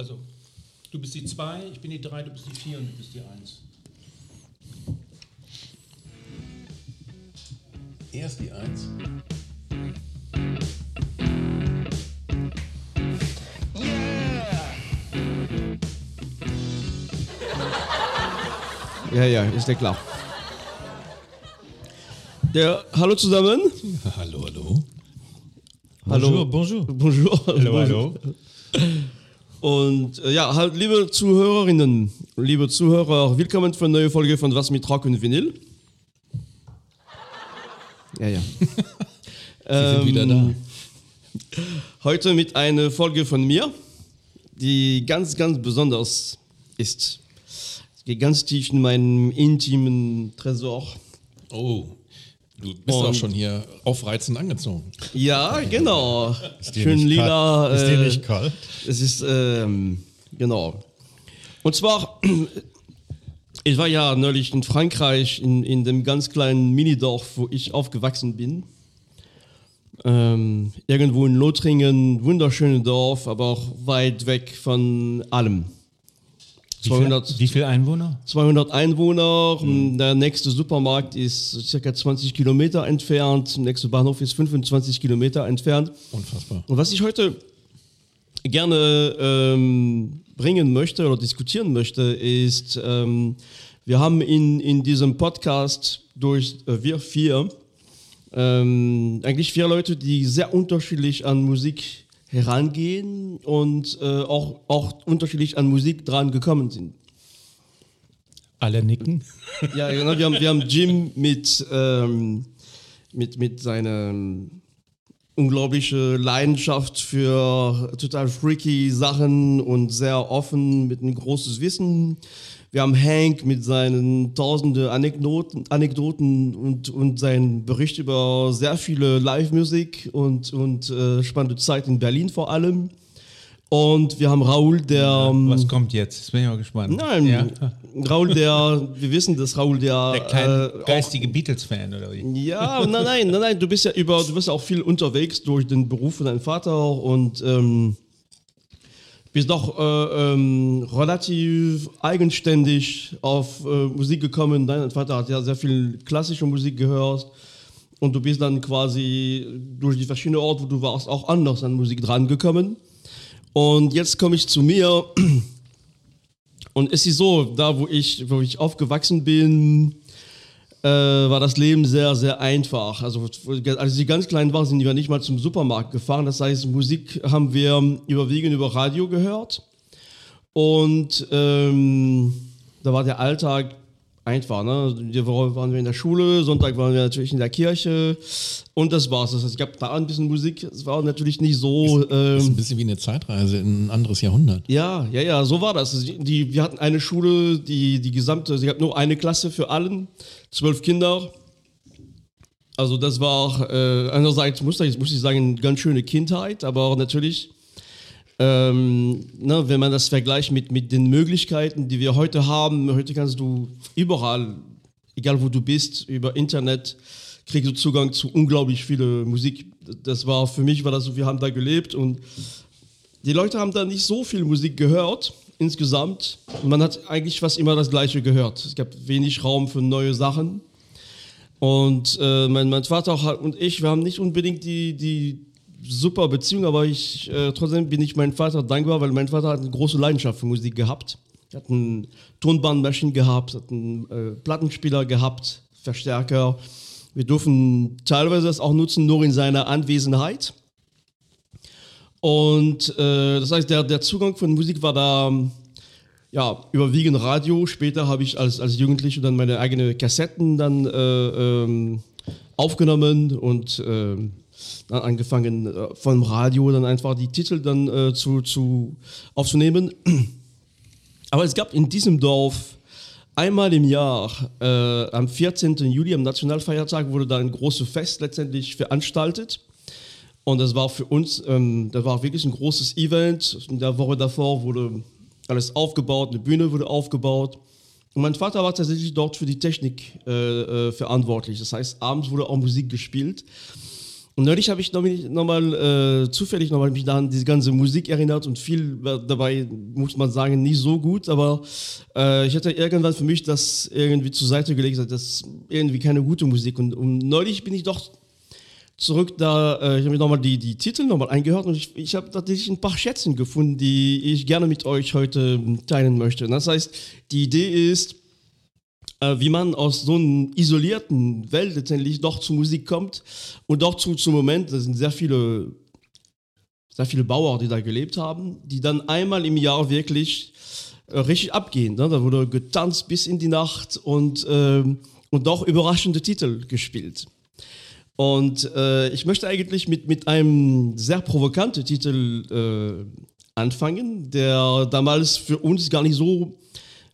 Also, du bist die 2, ich bin die 3, du bist die 4 und du bist die 1. Erst die 1. Ja, ja, ist ja klar. Der, hallo zusammen. Hallo, hallo. Hallo. bonjour. Bonjour. Hallo, hallo. Und äh, ja, halt, liebe Zuhörerinnen, liebe Zuhörer, willkommen für eine neue Folge von Was mit Rock und Vinyl. Ja, ja. Sie sind wieder da. Heute mit einer Folge von mir, die ganz, ganz besonders ist. Es geht ganz tief in meinen intimen Tresor. Oh, du bist Und- auch schon hier aufreizend angezogen. Ja, genau. Schön lila. kalt? Ist dir äh, nicht kalt? Es ist, ähm, genau. Und zwar, ich war ja neulich in Frankreich, in, in dem ganz kleinen Minidorf, wo ich aufgewachsen bin. Ähm, irgendwo in Lothringen, wunderschönes Dorf, aber auch weit weg von allem. Wie viel, 200, wie viel Einwohner? 200 Einwohner, der nächste Supermarkt ist circa 20 Kilometer entfernt, der nächste Bahnhof ist 25 Kilometer entfernt. Unfassbar. Und was ich heute gerne ähm, bringen möchte oder diskutieren möchte, ist, ähm, wir haben in, in diesem Podcast durch äh, wir vier ähm, eigentlich vier Leute, die sehr unterschiedlich an Musik herangehen und äh, auch, auch unterschiedlich an Musik dran gekommen sind. Alle nicken. Ja, genau. Wir haben, wir haben Jim mit, ähm, mit, mit seiner unglaubliche Leidenschaft für total freaky Sachen und sehr offen mit einem großes Wissen. Wir haben Hank mit seinen tausende Anekdoten, Anekdoten und, und seinen Bericht über sehr viele Live-Musik und, und äh, spannende Zeit in Berlin vor allem. Und wir haben Raoul, der... ähm, Was kommt jetzt? Jetzt bin ich mal gespannt. Nein, Ja. Raoul, der, wir wissen, dass Raoul, der, Der kleine äh, geistige Beatles-Fan, oder wie? ja, nein, nein, nein, nein, du bist ja über, du bist auch viel unterwegs durch den Beruf von deinem Vater und ähm, bist doch äh, ähm, relativ eigenständig auf äh, Musik gekommen. Dein Vater hat ja sehr viel klassische Musik gehört und du bist dann quasi durch die verschiedenen Orte, wo du warst, auch anders an Musik drangekommen. Und jetzt komme ich zu mir und es ist so, da wo ich, wo ich aufgewachsen bin, äh, war das Leben sehr, sehr einfach. Also als ich ganz klein war, sind wir nicht mal zum Supermarkt gefahren. Das heißt, Musik haben wir überwiegend über Radio gehört. Und ähm, da war der Alltag einfach. Ne? Die Woche waren wir in der Schule, Sonntag waren wir natürlich in der Kirche und das war's. Das heißt, es gab da ein bisschen Musik. Es war natürlich nicht so. Ist Ähm, ein bisschen wie eine Zeitreise in ein anderes Jahrhundert. ja, ja, ja, so war das. Die, wir hatten eine Schule, die, die gesamte, sie gab nur eine Klasse für allen, zwölf Kinder. Also das war äh, einerseits, muss ich, muss ich sagen, eine ganz schöne Kindheit, aber auch natürlich, ähm, ne, wenn man das vergleicht mit, mit den Möglichkeiten, die wir heute haben, heute kannst du überall, egal wo du bist, über Internet, kriegst du Zugang zu unglaublich viele Musik. Das war, für mich war das so, wir haben da gelebt und die Leute haben da nicht so viel Musik gehört insgesamt. Man hat eigentlich fast immer das Gleiche gehört. Es gab wenig Raum für neue Sachen. Und äh, mein, mein Vater auch und ich, wir haben nicht unbedingt die, die super Beziehung, aber ich, äh, trotzdem bin ich meinem Vater dankbar, weil mein Vater hat eine große Leidenschaft für Musik gehabt. Er hat eine Tonbandmaschine gehabt, hat einen äh, Plattenspieler gehabt, Verstärker. Wir dürfen teilweise das auch nutzen, nur in seiner Anwesenheit. Und äh, das heißt, der, der Zugang von Musik war da ja, überwiegend Radio. Später habe ich als, als Jugendlicher dann meine eigenen Kassetten dann äh, ähm, aufgenommen und ähm, dann angefangen äh, vom Radio dann einfach die Titel dann äh, zu, zu aufzunehmen. Aber es gab in diesem Dorf einmal im Jahr, äh, am 14. Juli, am Nationalfeiertag, wurde da ein großes Fest letztendlich veranstaltet. Und das war für uns, ähm, das war wirklich ein großes Event. In der Woche davor wurde alles aufgebaut, eine Bühne wurde aufgebaut. Und mein Vater war tatsächlich dort für die Technik äh, äh, verantwortlich. Das heißt, abends wurde auch Musik gespielt. Und neulich habe ich nochmal noch mal, äh, zufällig nochmal mich an diese ganze Musik erinnert und viel dabei, muss man sagen, nicht so gut, aber äh, ich hatte irgendwann für mich das irgendwie zur Seite gelegt, das ist irgendwie keine gute Musik. Und, und neulich bin ich doch zurück da, äh, ich habe mir nochmal die, die Titel nochmal eingehört und ich, ich habe tatsächlich ein paar Schätzen gefunden, die ich gerne mit euch heute teilen möchte. Das heißt, die Idee ist, äh, wie man aus so einer isolierten Welt letztendlich doch zur Musik kommt und doch zu, zum Moment, das sind sehr viele, sehr viele Bauer, die da gelebt haben, die dann einmal im Jahr wirklich äh, richtig abgehen. Ne? Da wurde getanzt bis in die Nacht und, ähm, und doch überraschende Titel gespielt. Und äh, ich möchte eigentlich mit, mit einem sehr provokanten Titel äh, anfangen, der damals für uns gar nicht so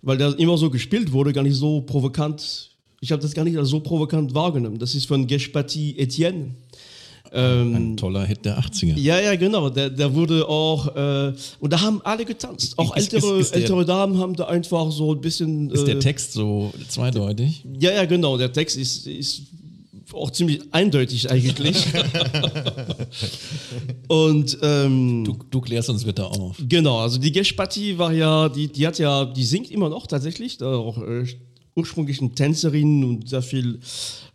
weil der immer so gespielt wurde, gar nicht so provokant. Ich habe das gar nicht als so provokant wahrgenommen. Das ist von Gespati Etienne. Ähm, Ein toller Hit der 80er. Ja, ja, genau. Der, der wurde auch, äh, und da haben alle getanzt. Auch ist, ältere, ist, ist ältere Damen haben da einfach so ein bisschen. Ist äh, der Text so zweideutig? Ja, ja, genau. Der Text ist, ist auch ziemlich eindeutig eigentlich. und ähm, du, du, klärst uns bitte auf. Genau, also die Gespati war ja, die, die hat ja, die singt immer noch tatsächlich, da auch äh, ursprünglich eine Tänzerin und sehr viel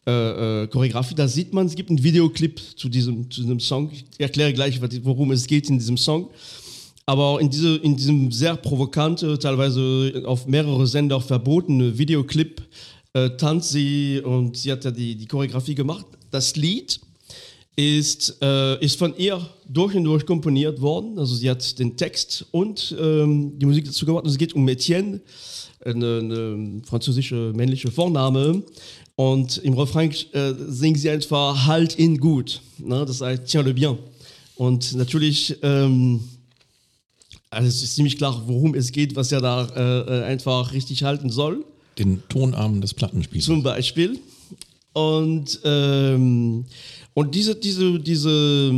äh, äh, Choreografie. Da sieht man, es gibt einen Videoclip zu diesem, zu diesem Song. Ich erkläre gleich, worum es geht in diesem Song. Aber in, diese, in diesem sehr provokante, teilweise auf mehrere Sender verbotene Videoclip äh, tanzt sie und sie hat ja die, die Choreografie gemacht. Das Lied ist, äh, ist von ihr durch und durch komponiert worden. Also sie hat den Text und ähm, die Musik dazu gemacht. es geht um Etienne, eine, eine, französische männliche Vorname. Und im Refrain äh, singt sie einfach Halt ihn gut. Ne? Das heißt Tiens le bien. Und natürlich, ähm, also es ist ziemlich klar, worum es geht, was er da äh, äh einfach richtig halten soll den Tonarm des Plattenspiels. Zum Beispiel. Und, ähm, und diese, diese, diese,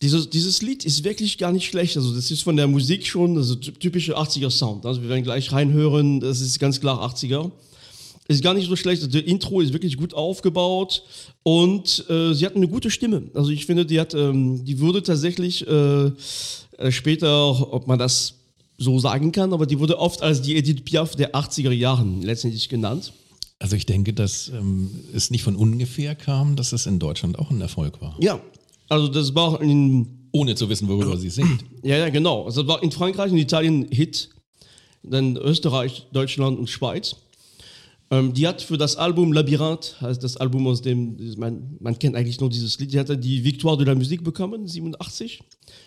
dieses, dieses Lied ist wirklich gar nicht schlecht. Also das ist von der Musik schon, also typische 80er Sound. Also wir werden gleich reinhören, das ist ganz klar 80er. Ist gar nicht so schlecht. Also der Intro ist wirklich gut aufgebaut und äh, sie hat eine gute Stimme. Also ich finde, die hat, ähm, die würde tatsächlich äh, äh später, ob man das so sagen kann, aber die wurde oft als die Edith Piaf der 80er Jahren letztendlich genannt. Also ich denke, dass ähm, es nicht von ungefähr kam, dass es in Deutschland auch ein Erfolg war. Ja, also das war in... Ohne zu wissen, worüber sie singt. Ja, ja, genau. Also das war in Frankreich und Italien Hit, dann Österreich, Deutschland und Schweiz. Ähm, die hat für das Album Labyrinth, heißt das Album aus dem, man, man kennt eigentlich nur dieses Lied, die hat die Victoire de la Musique bekommen, 87,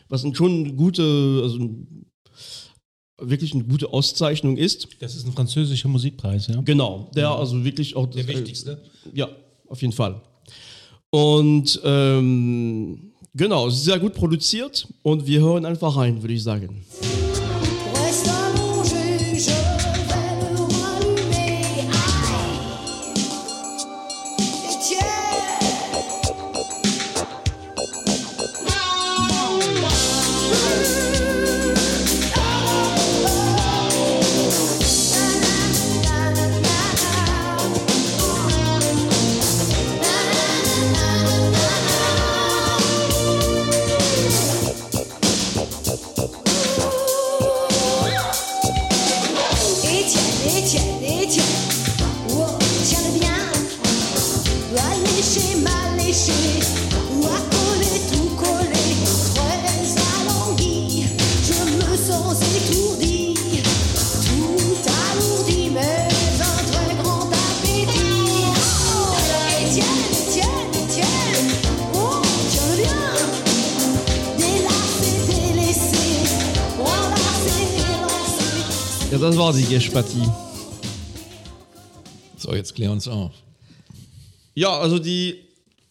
was ein schon gute, also wirklich eine gute Auszeichnung ist. Das ist ein französischer Musikpreis, ja? Genau, der also wirklich auch... Der das, wichtigste? Ja, auf jeden Fall. Und ähm, genau, sehr gut produziert und wir hören einfach rein, würde ich sagen. Ja, das war die Gespati. So, jetzt klär uns auf. Ja, also die,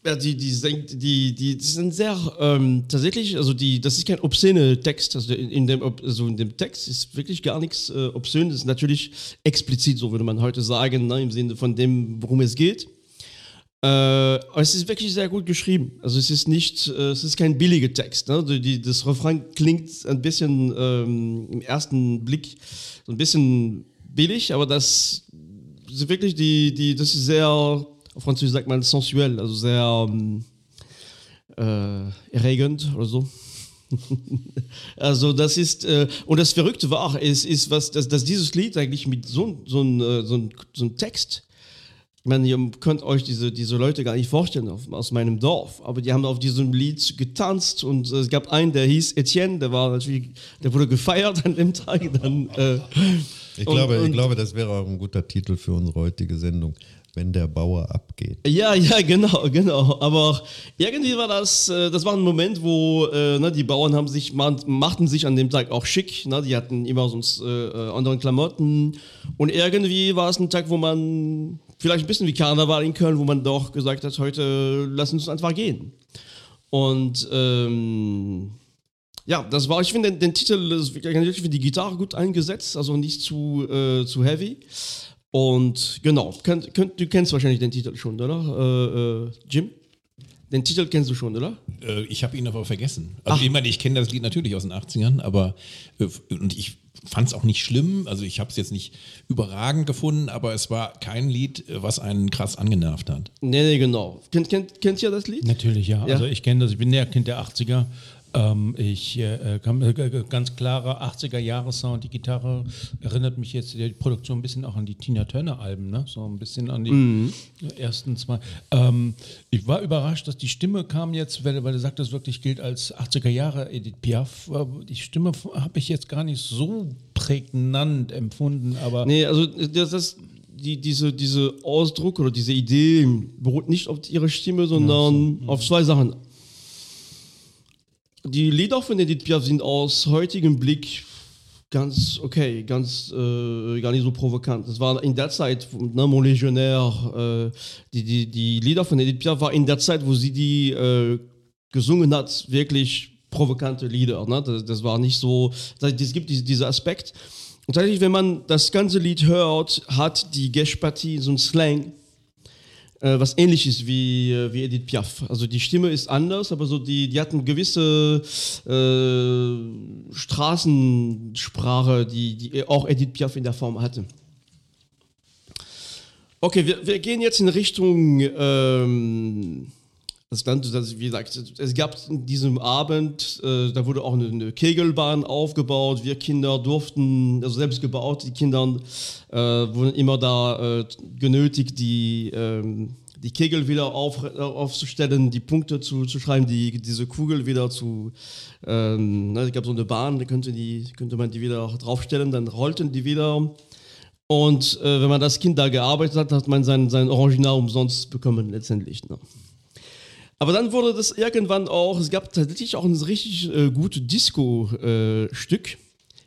ja, die, die, die, die, die sind sehr, ähm, tatsächlich, also die, das ist kein obszöner Text, also in dem, also in dem Text ist wirklich gar nichts äh, obszön, das ist natürlich explizit, so würde man heute sagen, ne, im Sinne von dem, worum es geht. Äh, aber es ist wirklich sehr gut geschrieben. Also es ist nicht, äh, es ist kein billiger Text. Ne? Die, das Refrain klingt ein bisschen ähm, im ersten Blick so ein bisschen billig, aber das ist wirklich die, die, das ist sehr auf Französisch sagt man sensuell, also sehr ähm, äh, erregend oder so. also das ist, äh, und das Verrückte war, es ist, was, dass, dass dieses Lied eigentlich mit so, so, ein, äh, so, ein, so ein Text, ich meine, ihr könnt euch diese, diese Leute gar nicht vorstellen auf, aus meinem Dorf, aber die haben auf diesem Lied getanzt und äh, es gab einen, der hieß Etienne, der war natürlich, der wurde gefeiert an dem Tag. Dann, äh, Ich glaube, und, ich glaube, das wäre auch ein guter Titel für unsere heutige Sendung, wenn der Bauer abgeht. Ja, ja, genau, genau. Aber irgendwie war das, äh, das war ein Moment, wo äh, ne, die Bauern haben sich, machten sich an dem Tag auch schick. Ne? Die hatten immer sonst äh, äh, andere Klamotten. Und irgendwie war es ein Tag, wo man vielleicht ein bisschen wie Karneval in Köln, wo man doch gesagt hat, heute lass uns einfach gehen. Und ähm, ja, das war, ich finde den, den Titel ist wirklich für die Gitarre gut eingesetzt, also nicht zu, äh, zu heavy. Und genau, könnt, könnt, du kennst wahrscheinlich den Titel schon, oder? Äh, äh, Jim? Den Titel kennst du schon, oder? Äh, ich habe ihn aber vergessen. Also Ach. ich meine, ich kenne das Lied natürlich aus den 80ern, aber äh, und ich fand es auch nicht schlimm. Also ich habe es jetzt nicht überragend gefunden, aber es war kein Lied, was einen krass angenervt hat. Nee, nee, genau. Kennt, kennt, kennt ihr das Lied? Natürlich, ja. ja. Also ich kenne das, ich bin der Kind der 80er ähm, ich äh, kann, äh, ganz klarer 80er Jahre Sound. Die Gitarre erinnert mich jetzt die Produktion ein bisschen auch an die Tina Turner Alben, ne? So ein bisschen an die mhm. ersten zwei. Ähm, ich war überrascht, dass die Stimme kam jetzt, weil, weil er sagt, das wirklich gilt als 80er Jahre Edith Piaf. Die Stimme habe ich jetzt gar nicht so prägnant empfunden, aber. Nee, also das ist die, diese, diese Ausdruck oder diese Idee beruht nicht auf ihre Stimme, sondern ja, so. auf zwei Sachen die Lieder von Edith Piaf sind aus heutigem Blick ganz okay, ganz äh, gar nicht so provokant. Das war in der Zeit, ne, Mon Legionnaire, äh, die, die, die Lieder von Edith Piaf war in der Zeit, wo sie die äh, gesungen hat, wirklich provokante Lieder. Ne? Das, das war nicht so, es gibt diesen Aspekt. Und tatsächlich, wenn man das ganze Lied hört, hat die Geshpati so ein Slang, äh, was ähnliches wie, äh, wie Edith Piaf. Also die Stimme ist anders, aber so die, die hatten gewisse äh, Straßensprache, die, die auch Edith Piaf in der Form hatte. Okay, wir, wir gehen jetzt in Richtung ähm, das Land, das, wie gesagt, es gab in diesem Abend, äh, da wurde auch eine, eine, Kegelbahn aufgebaut. Wir Kinder durften, also selbst gebaut, die Kinder äh, wurden immer da äh, genötigt, die, ähm, die Kegel wieder auf, aufzustellen, die Punkte zu, zu schreiben, die, diese Kugel wieder zu. Ähm, ne, es gab so eine Bahn, da könnte, die, könnte man die wieder draufstellen, dann rollten die wieder. Und äh, wenn man das Kind da gearbeitet hat, hat man sein, sein Original umsonst bekommen, letztendlich. Ne? Aber dann wurde das irgendwann auch, es gab tatsächlich auch ein richtig äh, gutes Disco-Stück. Äh,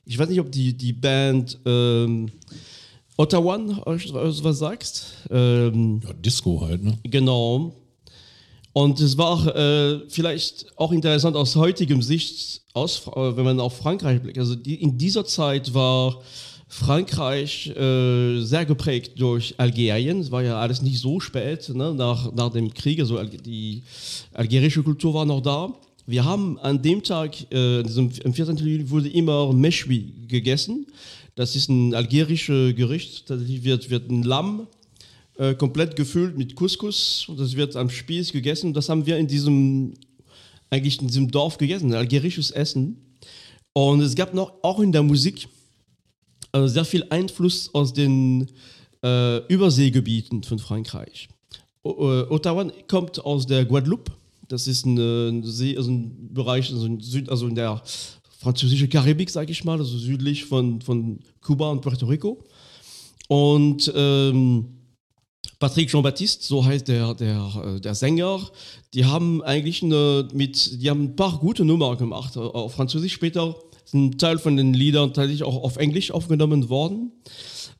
ich weiß nicht, ob die, die Band ähm, Ottawa euch was sagst. Ähm, ja, Disco halt, ne? Genau. Und es war äh, vielleicht auch interessant aus heutigem Sicht, aus, äh, wenn man auf Frankreich blickt. Also die, in dieser Zeit war Frankreich äh, sehr geprägt durch Algerien. Es war ja alles nicht so spät ne, nach, nach dem Krieg. Also die algerische Kultur war noch da. Wir haben an dem Tag, äh, diesem, am 14. Juli, wurde immer Meshwi gegessen. Das ist ein algerisches Gericht. Tatsächlich wird, wird ein Lamm äh, komplett gefüllt mit Couscous und das wird am Spieß gegessen. Das haben wir in diesem, eigentlich in diesem Dorf gegessen, algerisches Essen. Und es gab noch auch in der Musik also sehr viel Einfluss aus den äh, Überseegebieten von Frankreich. O äh, Ottawa kommt aus der Guadeloupe. Das ist ein, ein, See, also ein Bereich, also in, Süd, also in der französischen Karibik, sage ich mal, also südlich von, von Kuba und Puerto Rico. Und ähm, Patrick Jean-Baptiste, so heißt der, der, äh, der Sänger, die haben eigentlich eine, mit, die haben ein paar gute Nummern gemacht auf Französisch. Später ein Teil von den Liedern tatsächlich auch auf Englisch aufgenommen worden.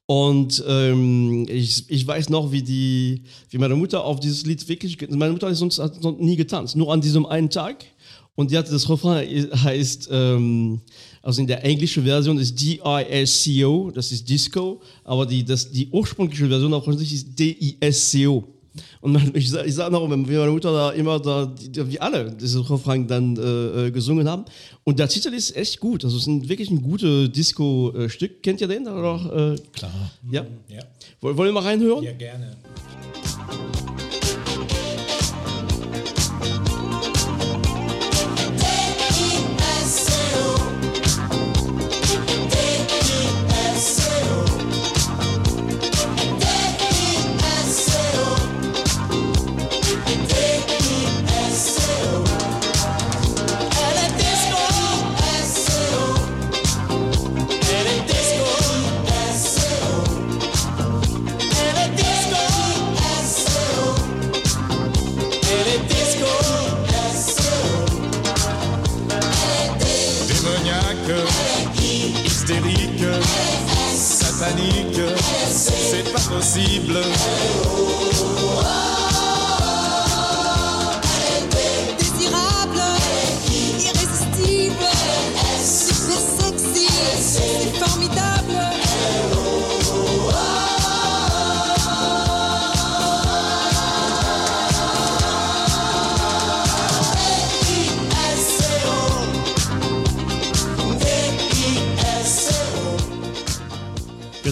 Und ähm, ich, ich weiß noch, wie, die, wie meine Mutter auf dieses Lied wirklich, meine Mutter hat sonst, hat sonst nie getanzt, nur an diesem einen Tag. Und die hatte das Refrain heißt, ähm, also in der englischen Version ist D-I-S-C-O, das ist Disco, aber die, das, die ursprüngliche Version auf ist D-I-S-C-O. Und ich, ich sage noch, wie meine Mutter da immer da, wie alle dieses Refrain dann äh, äh, gesungen haben. Und der Titel ist echt gut. Also es ist wirklich ein gutes Disco-Stück. Kennt ihr den? Oder, äh, Klar. Ja? ja. Wollen wir mal reinhören? Ja, gerne.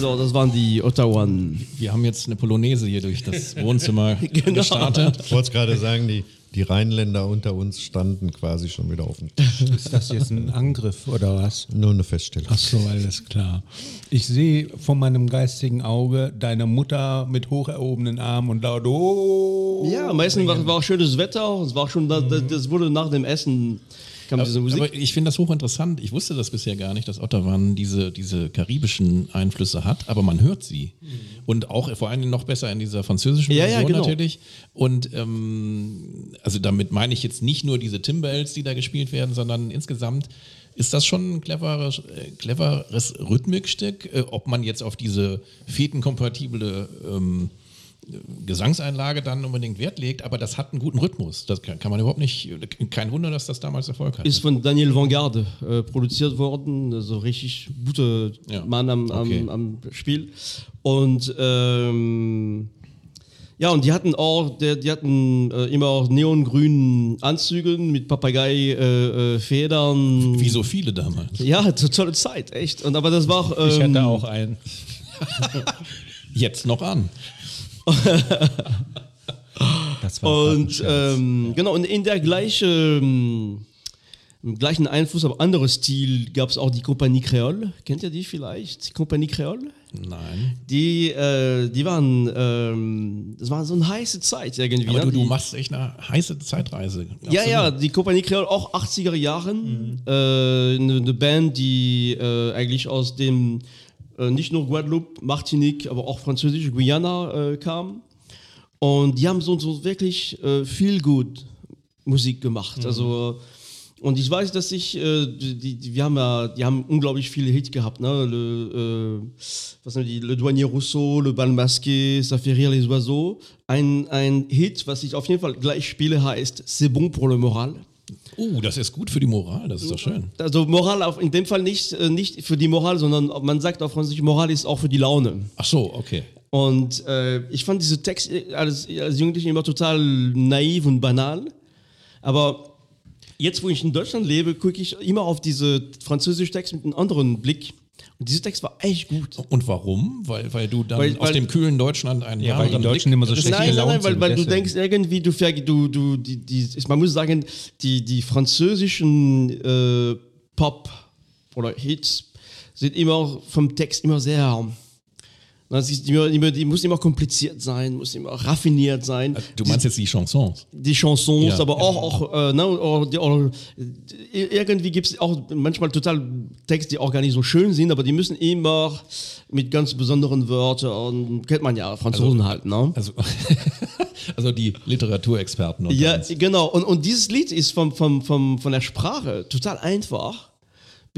Genau, das waren die Ottawaan. Wir haben jetzt eine Polonaise hier durch das Wohnzimmer Genau. gestartet. Ich wollte gerade sagen, die, die Rheinländer unter uns standen quasi schon wieder auf dem Tisch. Ist das jetzt ein Angriff oder was? Nur eine Feststellung. Ach so, alles klar. Ich sehe vor meinem geistigen Auge deine Mutter mit hoch erhobenen Armen und laut Oh. Ja, meistens war, war auch schönes Wetter. Es war schon, da, da- das wurde nach dem Essen kam diese Musik. Aber ich finde das hochinteressant. Ich wusste das bisher gar nicht, dass Ottawan diese, diese karibischen Einflüsse hat, aber man hört sie. Und auch vor allen Dingen noch besser in dieser französischen Ja, ja, Version genau. natürlich. Und ähm, also damit meine ich jetzt nicht nur diese Timbales, die da gespielt werden, sondern insgesamt ist das schon ein cleveres, äh, cleveres Rhythmikstück, äh, ob man jetzt auf diese fetenkompatible ähm, Gesangseinlage dann unbedingt Wert legt, aber das hat einen guten Rhythmus. Das kann, kann man überhaupt nicht, kein Wunder, dass das damals Erfolg hatte. ist von Daniel Vanguard äh, produziert worden, also richtig guter Ja, Mann am, okay. am Spiel. Und ähm, ja, und die hatten auch, die hatten äh, immer auch neongrünen Anzügen mit Papagei-Federn. Äh, Federn. Wie so viele damals. Ja, to- tolle Zeit, echt. Und aber das war auch. Ich Ähm, hatte auch einen. Jetzt noch an. Das war Und ähm, genau, und in der gleichen, im gleichen Einfluss, aber anderes Stil gab es auch die Compagnie Creole. Kennt ihr die vielleicht? Die Compagnie Creole? Nein. Die, äh, die waren, ähm, das war so eine heiße Zeit irgendwie. Aber ne? du, du machst echt eine heiße Zeitreise. ja, ja, Absolut. die Compagnie Creole, auch 80er Jahren. Äh, eine, eine Band, die äh, eigentlich aus dem, nicht nur Guadeloupe, Martinique, aber auch französische Guyana äh, kam. Und die haben so, so wirklich äh, viel gut Musik gemacht. Also, und ich weiß, dass ich, äh, die, die, wir haben ja, die haben unglaublich viele Hits gehabt, ne? Le, äh, was die? Le Douanier Rousseau, Le Bal Masqué, Ça fait rire les oiseaux. Ein, ein Hit, was ich auf jeden Fall gleich spiele, heißt C'est bon pour le moral. Uh, das ist gut für die Moral, das ist doch schön. Also Moral auf, in dem Fall nicht, äh, nicht für die Moral, sondern man sagt auf Französisch, Moral ist auch für die Laune. Ach so, okay. Und äh, ich fand diese Texte als, als Jugendlicher immer total naiv und banal. Aber jetzt, wo ich in Deutschland lebe, gucke ich immer auf diese französischen Texte mit einem anderen Blick. Und dieser Text war echt gut. Und warum? Weil, weil du dann Weil- aus weil- dem kühlen Deutschland einen Ja, weil die Deutschen immer so schlecht Nein, nein, gelaunt nein, weil, sind, weil du denkst irgendwie, du, du, du die, die, ist- man muss sagen, die, die französischen äh, Pop oder Hits sind immer vom Text immer sehr. Ist immer, immer, die muss immer kompliziert sein, muss immer raffiniert sein. Du meinst jetzt die Chansons? die Chansons, Ja, aber auch, auch äh, ne, die- oder, äh, irgendwie gibt es auch manchmal total Texte, die auch gar nicht so schön sind, aber die müssen immer mit ganz besonderen Wörtern, kennt man ja, Franzosen halt, ne? Also, also die Literaturexperten. Ja, uns. genau. Und, und dieses Lied ist vom, vom, vom, von der Sprache total einfach,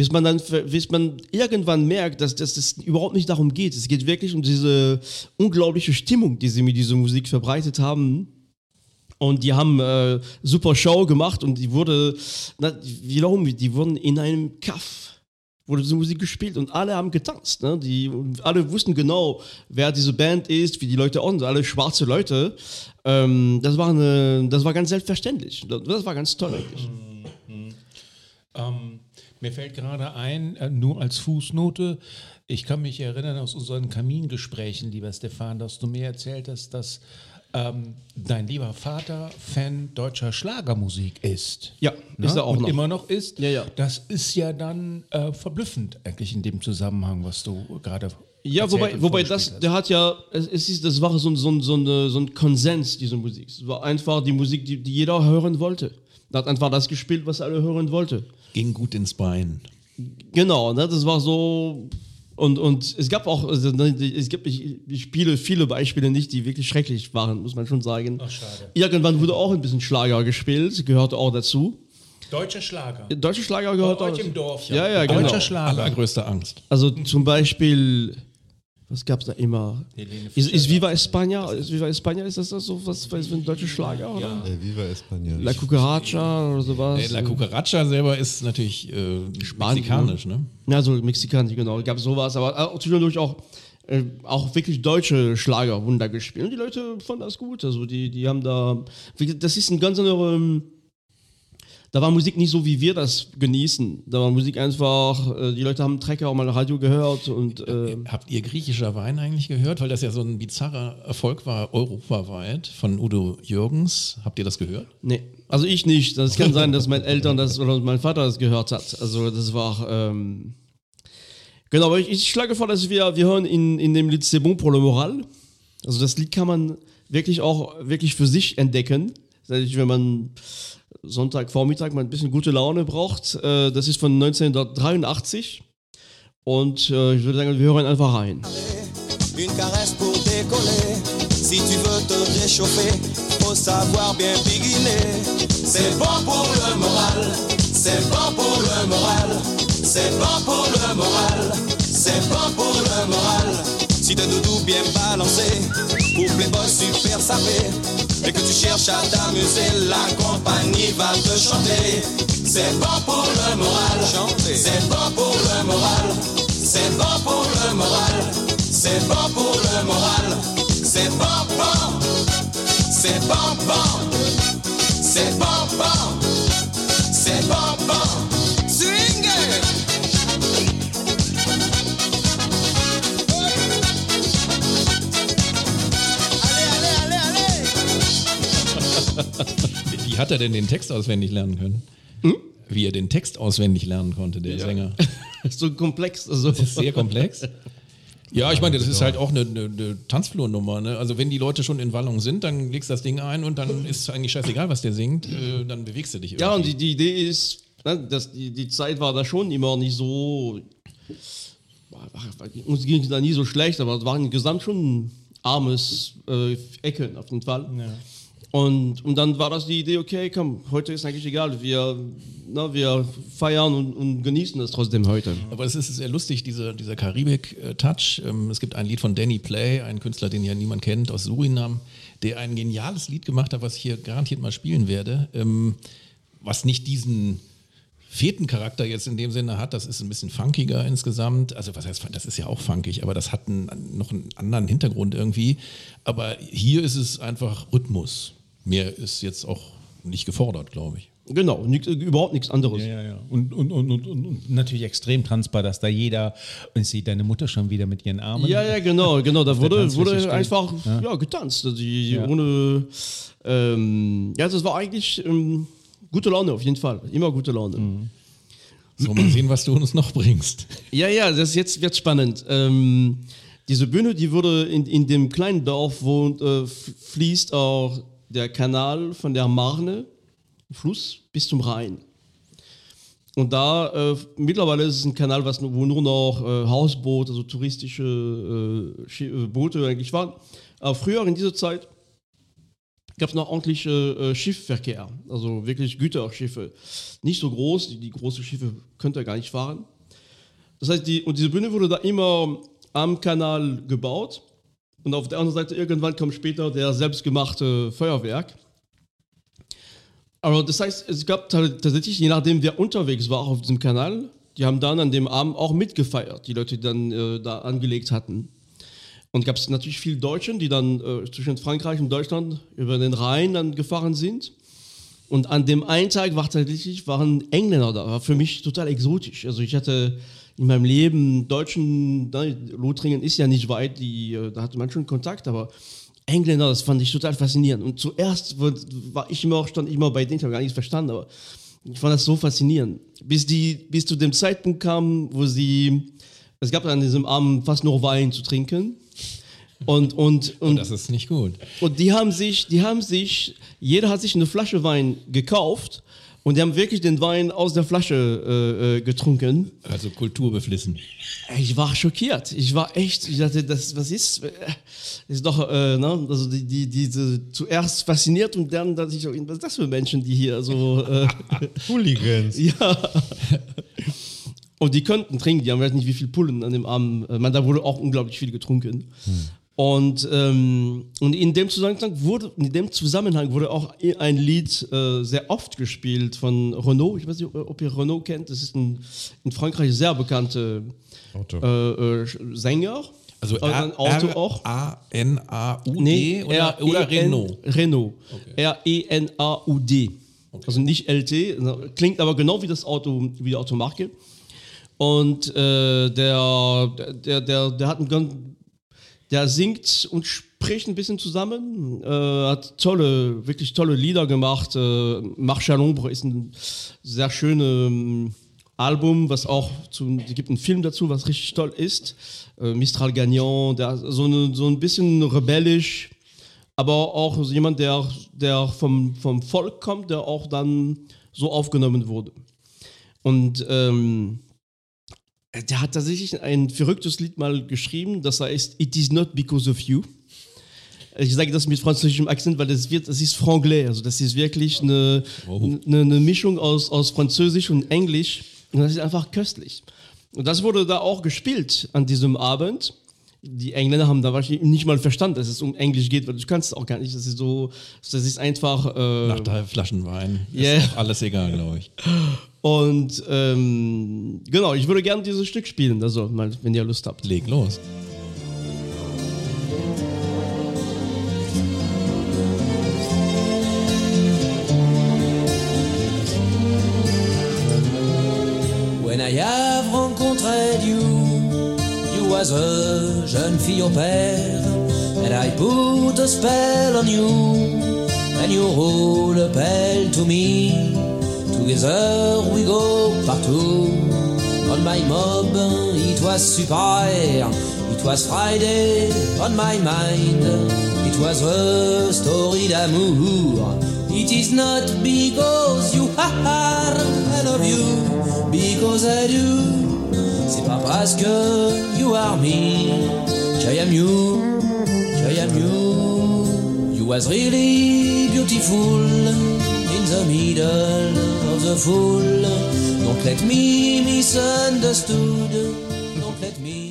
bis man dann, bis man irgendwann merkt, dass, dass es überhaupt nicht darum geht. Es geht wirklich um diese unglaubliche Stimmung, die sie mit dieser Musik verbreitet haben. Und die haben äh, super Show gemacht und die wurde, na, wiederum, die wurden in einem Kaff wurde diese Musik gespielt und alle haben getanzt. Ne? Die, alle wussten genau, wer diese Band ist, wie die Leute und alle schwarze Leute. Ähm, das, war eine, das war ganz selbstverständlich. Das war ganz toll eigentlich. Mir fällt gerade ein, äh, nur als Fußnote, ich kann mich erinnern aus unseren Kamingesprächen, lieber Stefan, dass du mir erzählt hast, dass ähm, dein lieber Vater Fan deutscher Schlagermusik ist. Ja, ist er auch Und noch. immer noch ist. Ja, ja. Das ist ja dann äh, verblüffend eigentlich in dem Zusammenhang, was du gerade Ja, wobei, wobei das, der hat ja, es, es ist, das war so, ein- so, so, eine, so ein Konsens, diese Musik. Es war einfach die Musik, die, die jeder hören wollte. Er hat einfach das gespielt, was alle hören wollten. Ging gut ins Bein. Genau, ne, das war so. Und, und es gab auch, also, ne, es gibt, ich, ich spiele viele Beispiele nicht, die wirklich schrecklich waren, muss man schon sagen. Ach, schade. Irgendwann wurde auch ein bisschen Schlager gespielt, gehörte auch dazu. Deutscher Schlager. Deutsche Schlager gehört Bei auch. euch im Dorf, Ja, ja, genau. Deutscher Schlager. Allergrößte Angst. Also zum Beispiel, was gab es da immer? Ist, ist Viva España? Ist Viva España, ist das das so was, was für ein deutscher Schlager? Oder? Äh, Viva España. La Cucaracha oder sowas? Äh, La Cucaracha selber ist natürlich äh, mexikanisch, ne? Ja, so mexikanisch, genau. Gab sowas, aber auch zwischendurch auch, äh, auch wirklich deutsche Schlager Wunder gespielt. Und die Leute fanden das gut. Also die, die haben da. Das ist ein ganz anderer. Da war Musik nicht so, wie wir das genießen. Da war Musik einfach, äh, die Leute haben Trecker auch mal Radio gehört und äh, Habt ihr griechischer Wein eigentlich gehört? Weil das ja so ein bizarrer Erfolg war, europaweit, von Udo Jürgens. Habt ihr das gehört? nee. Also ich nicht. Das kann sein, dass meine Eltern das oder mein Vater das gehört hat. Also das war. Ähm, genau, aber ich, ich schlage vor, dass wir, wir hören in, in dem Lied C'est bon pour le moral. Also das Lied kann man wirklich auch wirklich für sich entdecken. Wenn man Sonntagvormittag mal ein bisschen gute Laune braucht. Äh, das ist von 1983. Und äh, ich würde sagen, wir hören einfach rein. Une caresse pour décoller. Si tu veux te réchauffer, faut savoir bien biguiner. C'est bon pour le moral, c'est bon pour le moral, c'est bon pour le moral, c'est bon pour le moral. Si t'as doudou bien balancé, ou playboy super sapé, et que tu cherches à t'amuser, la compagnie va te chanter. C'est bon pour le moral, c'est bon pour le moral, c'est bon pour le moral. C'est bon pour le moral, c'est bon bon, c'est bon bon, c'est bon bon, c'est bon bon. Hat er denn den Text auswendig lernen können? Wie er den Text auswendig lernen konnte, der Sänger. so komplex. Also. Das ist sehr komplex. Ja, ich meine, das ist halt auch eine, eine, eine Tanzflurnummer. Ne? Also wenn die Leute schon in Wallung sind, dann legst du das Ding ein und dann ist eigentlich scheißegal, was der singt, äh, dann bewegst du dich irgendwie. Ja, und die, die Idee ist, ne, dass die, die Zeit war da schon immer nicht so. Uns ging es da nie so schlecht, aber es waren gesamt schon armes äh, Ecken auf jeden Fall. Und, und dann war das die Idee, okay, komm, heute ist eigentlich egal, wir, na, wir feiern und, und genießen das trotzdem heute. Aber es ist sehr lustig, dieser, dieser Karibik-Touch. Ähm, Es gibt ein Lied von Danny Play, ein Künstler, den ja niemand kennt, aus Surinam, der ein geniales Lied gemacht hat, was ich hier garantiert mal spielen werde, ähm, was nicht diesen vierten Charakter jetzt in dem Sinne hat, das ist ein bisschen funkiger insgesamt. Also was heißt, das ist ja auch funkig, aber das hat einen, noch einen anderen Hintergrund irgendwie. Aber hier ist es einfach Rhythmus. Mehr ist jetzt auch nicht gefordert, glaube ich. Genau, nix, überhaupt nichts anderes. Ja, ja, ja. Und, und, und, und, und, und natürlich extrem tanzbar, dass da jeder, und ich sehe deine Mutter schon wieder mit ihren Armen. Ja, ja, genau, genau. Da wurde, wurde einfach ja. Ja. getanzt. Also Die, Ja. Ohne, ähm, ja, das war eigentlich ähm, gute Laune auf jeden Fall. Immer gute Laune. So, mal sehen, was du uns noch bringst. Ja, ja, das jetzt wird spannend. Ähm, diese Bühne, die wurde in, in dem kleinen Dorf, wo äh, fließt auch der Kanal von der Marne, Fluss, bis zum Rhein. Und da, äh, mittlerweile ist es ein Kanal, was, wo nur noch äh, Hausboote, also touristische äh, äh, Boote eigentlich waren. Aber früher in dieser Zeit gab es noch ordentliche äh, Schiffverkehr, also wirklich Güterschiffe. Nicht so groß, die, die großen Schiffe könnte gar nicht fahren. Das heißt, die, und diese Bühne wurde da immer am Kanal gebaut. Und auf der anderen Seite irgendwann kam später der selbstgemachte Feuerwerk. Aber das heißt, es gab ta- tatsächlich, je nachdem wer unterwegs war auf diesem Kanal, die haben dann an dem Abend auch mitgefeiert, die Leute, die dann äh, da angelegt hatten. Und gab es natürlich viele Deutschen, die dann äh, zwischen Frankreich und Deutschland über den Rhein dann gefahren sind. Und an dem einen Tag war tatsächlich waren Engländer da. War für mich total exotisch. Also ich hatte in meinem Leben Deutschen, ne, Lothringen ist ja nicht weit, die, äh, da hatte man schon Kontakt, aber Engländer, das fand ich total faszinierend. Und zuerst war ich immer, stand ich immer bei denen, ich habe gar nichts verstanden, aber ich fand das so faszinierend. Bis die, bis zu dem Zeitpunkt kam, wo sie, es gab an diesem Abend fast nur Wein zu trinken. Und, und, und, Das ist nicht gut. und die haben sich, die haben sich, jeder hat sich eine Flasche Wein gekauft, Und die haben wirklich den Wein aus der Flasche äh, äh, getrunken. Also kulturbeflissen. Ich war schockiert. Ich war echt, ich dachte, das, was ist? äh, Ist doch, äh, ne? Also die, die, diese zuerst fasziniert und dann dachte ich, was ist das für Menschen, die hier so. Äh, Hooligans. ja. Und die könnten trinken, die haben weiß nicht, wie viel Pullen an dem Abend. äh, Man, da wurde auch unglaublich viel getrunken. Und, ähm, und in, dem Zusammenhang wurde, in dem Zusammenhang wurde auch ein Lied äh, sehr oft gespielt von Renault. Ich weiß nicht, ob ihr Renault kennt. Das ist ein in Frankreich sehr bekannter äh, äh, Sänger. Also Äh, ein Auto auch. A-N-A-U-D Nee, oder, oder R-E-N Renault? Renault. R-E-N-A-U-D. Also nicht LT, klingt aber genau wie das Auto, wie die Automarke. Und äh, der, der, der, der hat einen ganz, der singt und spricht ein bisschen zusammen, äh, hat tolle, wirklich tolle Lieder gemacht. Äh, Marche à l'ombre ist ein sehr schönes Album, was auch es gibt einen Film dazu, was richtig toll ist. Äh, Mistral Gagnant, der so, eine, so ein bisschen rebellisch, aber auch so jemand, der, der vom, vom Volk kommt, der auch dann so aufgenommen wurde. Und ähm, der hat tatsächlich ein verrücktes Lied mal geschrieben, das heißt It is not because of you. Ich sage das mit französischem Akzent, weil das, wird, das ist Franglais, also das ist wirklich eine, eine, eine Mischung aus, aus Französisch und Englisch und das ist einfach köstlich. Und das wurde da auch gespielt an diesem Abend. Die Engländer haben da wahrscheinlich nicht mal verstanden, dass es um Englisch geht, weil du kannst es auch gar nicht. Das ist so, das ist einfach. Äh, Nach drei Flaschen Wein. Ist Yeah. auch alles egal, glaube ich. und ähm, genau, ich würde gerne dieses Stück spielen, also mal, wenn ihr Lust habt. Leg los. When I have rencontré you was a jeune fille au père, and I put a spell on you, and you rule a bell to me. Together we go partout. On my mob, it was super. It was Friday on my mind. It was a story d'amour. It is not because you are, I love you, because I do. C'est pas parce que you are me, I am you, I am you. You was really beautiful in the middle of the fool. Don't let me misunderstood. Don't let me.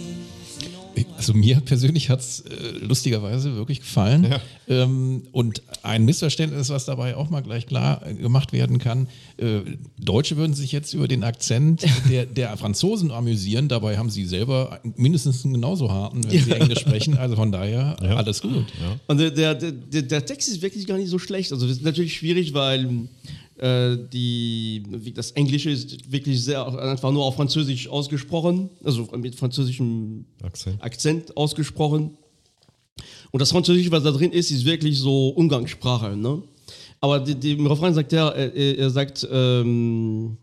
Also mir persönlich hat es äh, lustigerweise wirklich gefallen. Ähm, und ein Missverständnis, was dabei auch mal gleich klar äh, gemacht werden kann. Äh, Deutsche würden sich jetzt über den Akzent der, der Franzosen amüsieren. Dabei haben sie selber mindestens einen genauso harten, wenn sie Englisch sprechen. Also von daher alles gut. Und der, der, der, Text ist wirklich gar nicht so schlecht. Also das ist natürlich schwierig, weil die, wie das Englische ist wirklich sehr einfach nur auf Französisch ausgesprochen, also mit französischem Akzent. Akzent ausgesprochen. Und das Französische, was da drin ist, ist wirklich so Umgangssprache. Ne? Aber die, die, im Refrain sagt er, er, er sagt, ähm,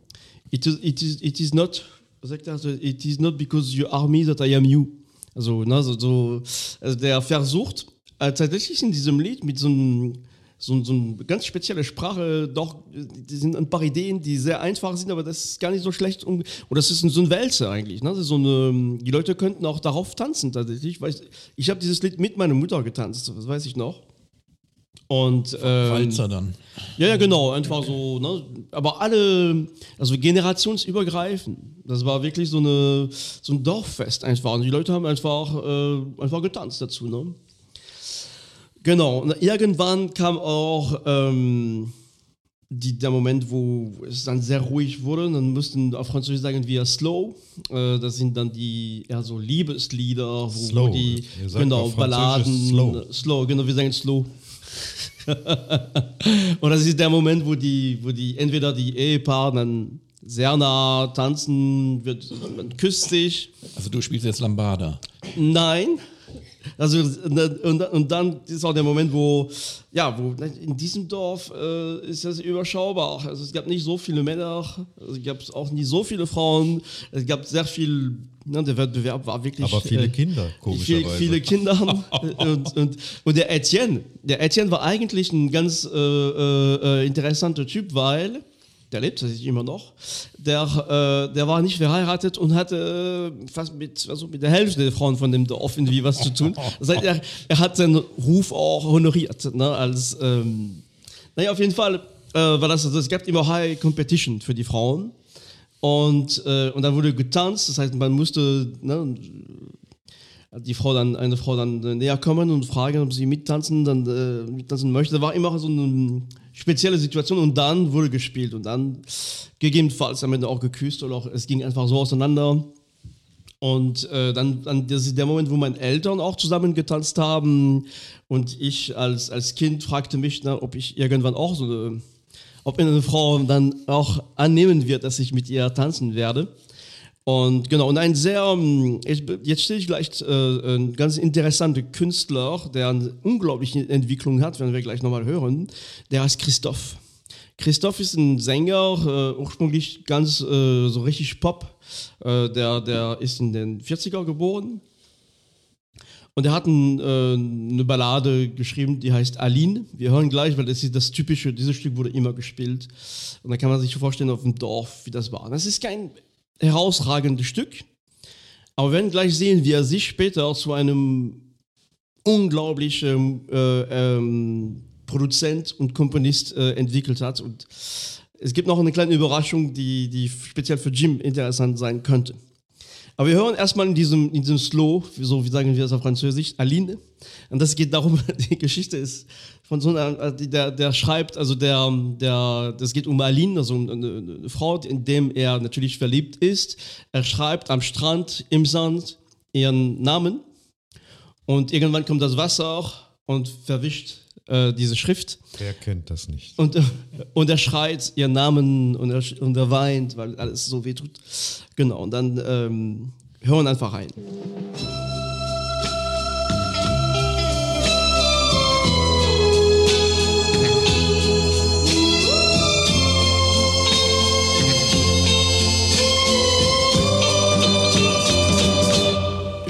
it, is, it, is, it is not, sagt er, it is not because you are me that I am you. Also, ne, so, so, also der versucht äh, tatsächlich in diesem Lied mit so einem so, so eine ganz spezielle Sprache, doch, die sind ein paar Ideen, die sehr einfach sind, aber das ist gar nicht so schlecht. Um, und das ist so ein Wälzer eigentlich. Ne? So eine, die Leute könnten auch darauf tanzen tatsächlich. Weil ich ich habe dieses Lied mit meiner Mutter getanzt, das weiß ich noch. Und, ähm, Walzer dann. ja, ja, genau, einfach so, ne? Aber alle, also generationsübergreifend. Das war wirklich so, eine, so ein Dorffest einfach. Und die Leute haben einfach, äh, einfach getanzt dazu, ne? Genau. Und irgendwann kam auch ähm, die, der Moment, wo es dann sehr ruhig wurde. Dann mussten auf Französisch sagen wir slow. Äh, das sind dann die eher so Liebeslieder, wo, Slow. wo die genau Balladen, slow. slow, genau, wir sagen slow. Und das ist der Moment, wo die, wo die entweder die Ehepaar dann sehr nah tanzen, wird, man küsst sich. Also du spielst jetzt Lambada. Nein. Also und, und, und dann ist auch der Moment, wo ja, wo in diesem Dorf äh, ist das überschaubar. Also es gab nicht so viele Männer, also es gab auch nicht so viele Frauen. Es gab sehr viel. Ne, der Wettbewerb war wirklich. Aber viele äh, Kinder, komischerweise. viele Kinder und, und, und der Etienne, der Etienne war eigentlich ein ganz äh, äh, äh, interessanter Typ, weil der lebt tatsächlich immer noch, der, äh, der war nicht verheiratet und hatte äh, fast mit, also mit der Hälfte der Frauen von dem Dorf irgendwie was zu tun. Das heißt, er, er hat seinen Ruf auch honoriert, ne, als, ähm, naja, auf jeden Fall äh, war das, also es gab immer High Competition für die Frauen. Und, äh, und dann wurde getanzt, das heißt, man musste ne, die Frau dann, eine Frau dann äh, näher kommen und fragen, ob sie mittanzen, dann äh, mittanzen möchte. Da war immer so eine spezielle Situation und dann wurde gespielt und dann gegebenenfalls am Ende auch geküsst oder auch es ging einfach so auseinander. Und äh, dann, dann das ist der Moment, wo meine Eltern auch zusammen getanzt haben und ich als, als Kind fragte mich, na, ob ich irgendwann auch so eine, ob eine Frau dann auch annehmen wird, dass ich mit ihr tanzen werde. Und genau, und ein sehr, ähm, ich, jetzt stehe ich gleich äh, ein ganz interessanter Künstler, der eine unglaubliche Entwicklung hat, werden wir gleich nochmal hören, der heißt Christoph. Christoph ist ein Sänger, äh, ursprünglich ganz äh, so richtig Pop. Äh, der, der ist in den 40er geboren. Und er hat ein, äh, eine Ballade geschrieben, die heißt Aline. Wir hören gleich, weil das ist das typische, dieses Stück wurde immer gespielt. Und da kann man sich vorstellen auf dem Dorf, wie das war. Das ist kein herausragendes Stück. Aber wir werden gleich sehen, wie er sich später zu einem unglaublichen äh, ähm, Produzent und Komponist äh, entwickelt hat. Und es gibt noch eine kleine Überraschung, die, die speziell für Jim interessant sein könnte. Aber wir hören erstmal in diesem, in diesem Slow, so wie sagen wir das auf Französisch, Aline. Und das geht darum, die Geschichte ist von so einer, der, der schreibt, also der, der, das geht um Aline, also eine, eine Frau, in dem er natürlich verliebt ist. Er schreibt am Strand im Sand ihren Namen und irgendwann kommt das Wasser und verwischt äh, diese Schrift. Wer kennt das nicht? Und, äh, und er schreit ihren Namen und er, und er weint, weil alles so weh tut. Genau, und dann ähm, hören einfach rein.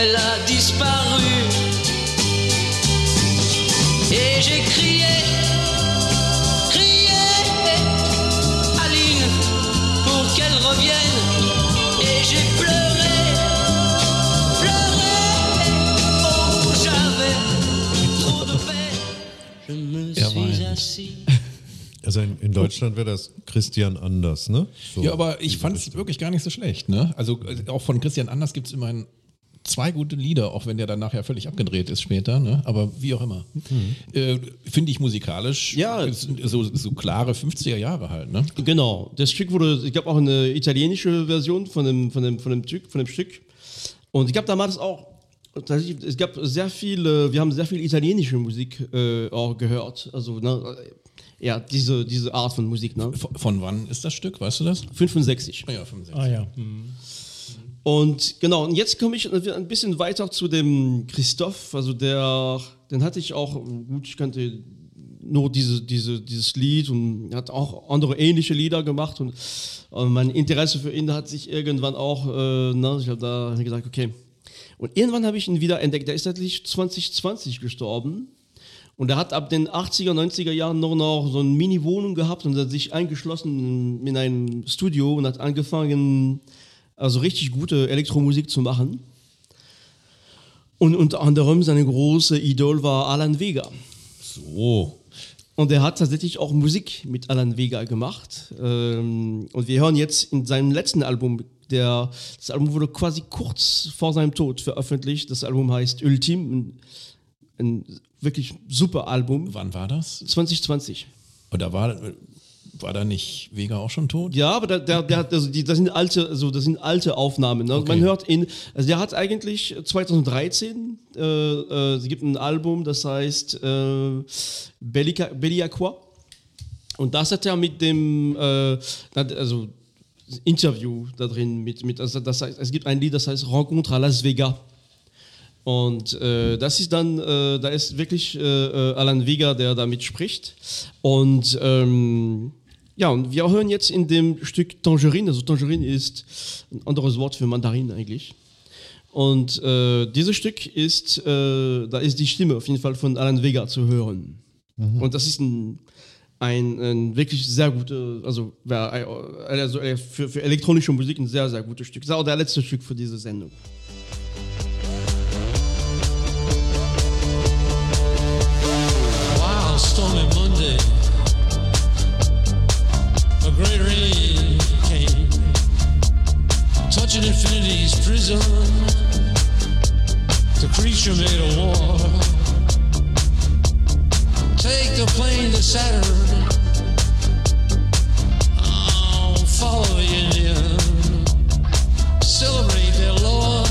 elle a disparu. Et j'ai crié, crié, Aline, pour qu'elle revienne. Et j'ai pleuré, pleuré, oh j'avais trop de peine. Je me Er suis assis. Also in, in Deutschland wäre das Christian Anders, ne? So. Ja, aber ich fand es wirklich gar nicht so schlecht. Ne? Also äh, auch von Christian Anders gibt es immerhin zwei gute Lieder, auch wenn der dann nachher völlig abgedreht ist später. Ne? Aber wie auch immer. Äh, Finde ich musikalisch Ja. so, so klare 50er Jahre halt. Ne? Genau, das Stück wurde, ich glaube auch eine italienische Version von dem, von dem, von dem, Stück, von dem Stück. Und ich glaube damals auch, es gab sehr viele, wir haben sehr viel italienische Musik äh, auch gehört. Also, ne, äh, ja, diese, diese Art von Musik, ne? Von, von wann ist das Stück, weißt du das? 65. Ah ja, 65. Ah ja. Und genau, und jetzt komme ich ein bisschen weiter zu dem Christoph, also der, den hatte ich auch, gut, ich kannte nur diese, diese, dieses Lied und hat auch andere ähnliche Lieder gemacht und äh, mein Interesse für ihn hat sich irgendwann auch, äh, na, ich habe da gesagt, okay. Und irgendwann habe ich ihn wieder entdeckt, der ist tatsächlich 2020 gestorben. Und er hat ab den 80er, 90er Jahren noch, noch so eine Mini-Wohnung gehabt und hat sich eingeschlossen in einem Studio und hat angefangen, also richtig gute Elektromusik zu machen. Und unter anderem seine große Idol war Alan Vega. So. Und er hat tatsächlich auch Musik mit Alan Vega gemacht. Ähm, Und wir hören jetzt in seinem letzten Album, der, das Album wurde quasi kurz vor seinem Tod veröffentlicht. Das Album heißt Ultim, ein, ein wirklich super Album. Wann war das? 2020. Und da war, war da nicht Vega auch schon tot? Ja, aber der, der, der hat, also die, das sind alte, also das sind alte Aufnahmen. Ne? Man hört ihn, also der hat eigentlich 2013, äh, äh, es gibt ein Album, das heißt äh, Bellica, Belliaqua. Und das hat er mit dem, äh, also Interview da drin mit, mit also das heißt, es gibt ein Lied, das heißt Rencontre à Las Vegas. Und äh, das ist dann, äh, da ist wirklich äh, äh, Alan Vega, der damit spricht. Und ähm, ja, und wir hören jetzt in dem Stück Tangerine, also Tangerine ist ein anderes Wort für Mandarin eigentlich. Und äh, dieses Stück ist, äh, da ist die Stimme auf jeden Fall von Alan Vega zu hören. Und das ist ein, ein, ein wirklich sehr gutes, also, also für, für elektronische Musik ein sehr, sehr gutes Stück. Das ist auch der letzte Stück für diese Sendung. Touching infinity's prison. The creature made a war. Take the plane to Saturn. Oh, follow the Indian. Celebrate their Lord.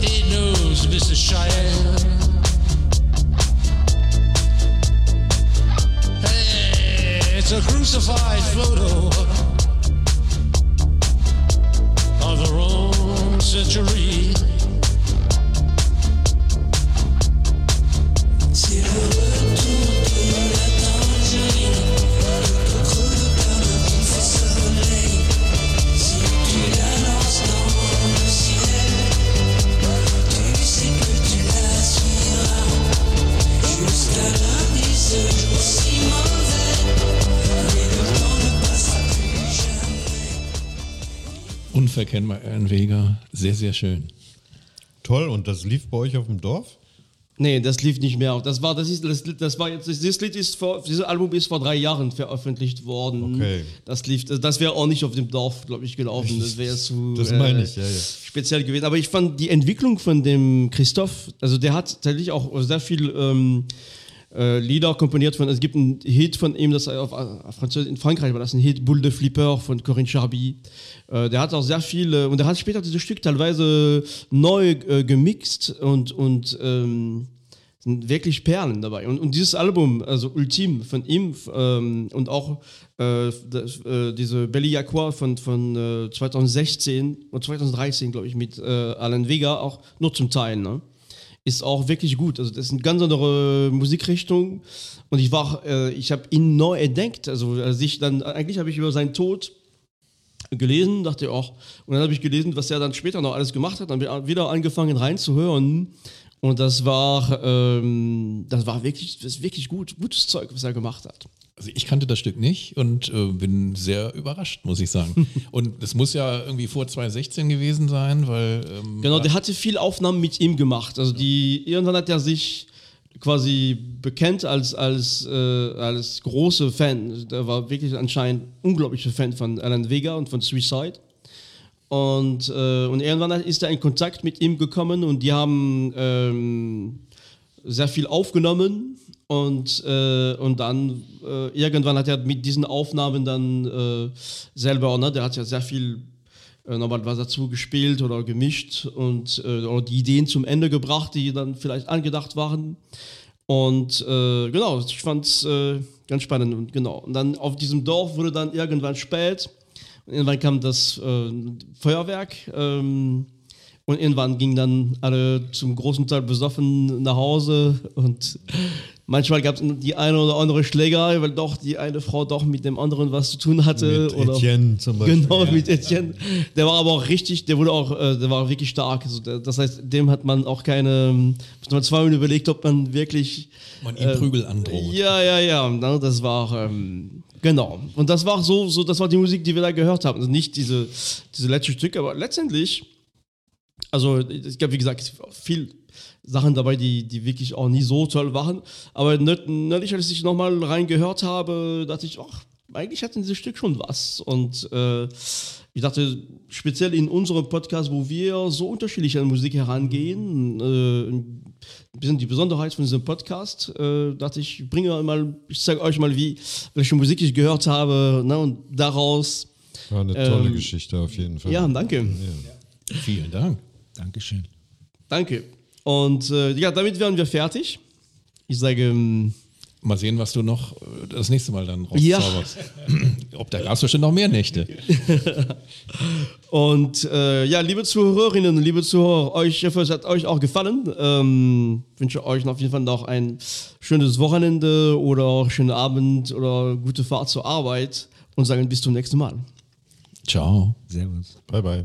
Eight knows Mr. Cheyenne. Hey, it's a crucified photo century. Vega. Sehr, sehr schön. Toll, und das lief bei euch auf dem Dorf? Nee, das lief nicht mehr. Das war, das ist, das, das war jetzt, dieses Lied ist vor, dieses Album ist vor drei Jahren veröffentlicht worden. Okay. Das lief, das wäre auch nicht auf dem Dorf, glaube ich, gelaufen. Das wäre zu Das meine ich, ja, ja. speziell gewesen. Aber ich fand die Entwicklung von dem Christoph, also der hat tatsächlich auch sehr viel ähm, äh, Lieder komponiert von, es gibt einen Hit von ihm, das auf, auf Französisch, in Frankreich war das ein Hit, Boule de Flipper von Corinne Charby. Äh, der hat auch sehr viel, äh, und der hat später dieses Stück teilweise neu äh, gemixt und, und ähm, sind wirklich Perlen dabei. Und, und dieses Album, also Ultim von ihm ähm, und auch äh, das, äh, diese Belly Aqua von, von äh, 2016 und 2013, glaube ich, mit äh, Alan Vega, auch nur zum Teil, ne? Ist auch wirklich gut. Also das ist eine ganz andere Musikrichtung und ich war, äh, ich habe ihn neu entdeckt. Also als ich dann, eigentlich habe ich über seinen Tod gelesen, dachte auch, und dann habe ich gelesen, was er dann später noch alles gemacht hat, dann ich wieder angefangen reinzuhören und das war, ähm, das war wirklich, das ist wirklich gut, gutes Zeug, was er gemacht hat. Also ich kannte das Stück nicht und äh, bin sehr überrascht, muss ich sagen. und das muss ja irgendwie vor 2016 gewesen sein, weil ähm, Genau, der hatte viel Aufnahmen mit ihm gemacht. Also die, irgendwann hat er sich quasi bekennt als, als, äh, als große Fan. Der war wirklich anscheinend unglaublicher Fan von Alan Vega und von Suicide. Und, äh, und irgendwann ist er in Kontakt mit ihm gekommen und die haben ähm, sehr viel aufgenommen und, äh, und dann äh, irgendwann hat er mit diesen Aufnahmen dann äh, selber, ne, der hat ja sehr viel äh, nochmal was dazu gespielt oder gemischt und äh, oder die Ideen zum Ende gebracht, die dann vielleicht angedacht waren. Und genau, ich fand es ganz spannend und genau. Und dann auf diesem Dorf wurde dann irgendwann spät. Und irgendwann kam das äh, Feuerwerk. Ähm, und irgendwann gingen dann alle zum großen Teil besoffen nach Hause und manchmal gab es die eine oder andere Schlägerei, weil doch die eine Frau doch mit dem anderen was zu tun hatte. Mit oder Etienne zum Beispiel. Genau, mit Etienne. Der war aber auch richtig, der wurde auch, äh, der war wirklich stark. Also das heißt, dem hat man auch keine, ähm, muss man zweimal überlegt, ob man wirklich. man ihm Prügel androht. Ja, ja, ja. Na, das war ähm, genau. Und das war so, so, das war die Musik, die wir da gehört haben. Also nicht diese, diese letzte Stück, aber letztendlich, also es gab wie gesagt viel Sachen dabei, die, die wirklich auch nie so toll waren. Aber neulich, als ich nochmal reingehört habe, dachte ich, ach, eigentlich hatten dieses Stück schon was. Und äh, ich dachte, speziell in unserem Podcast, wo wir so unterschiedlich an Musik herangehen, äh, ein bisschen die Besonderheit von diesem Podcast, äh, dachte ich, ich bringe mal, ich zeige euch mal, wie, welche Musik ich gehört habe. Ne, und daraus, War eine tolle Ähm, Geschichte auf jeden Fall. ja, danke. Vielen Dank. Dankeschön. Danke. Und äh, ja, damit wären wir fertig. Ich sage, ähm, Mal sehen, was du noch äh, das nächste Mal dann Ja. rauszauberst. Ob da gab es bestimmt noch mehr Nächte. Und äh, ja, liebe Zuhörerinnen, liebe Zuhörer, euch, ich hoffe, es hat euch auch gefallen. Ähm, wünsche euch auf jeden Fall noch ein schönes Wochenende oder auch schönen Abend oder gute Fahrt zur Arbeit und sagen bis zum nächsten Mal. Ciao. Servus. Bye, bye.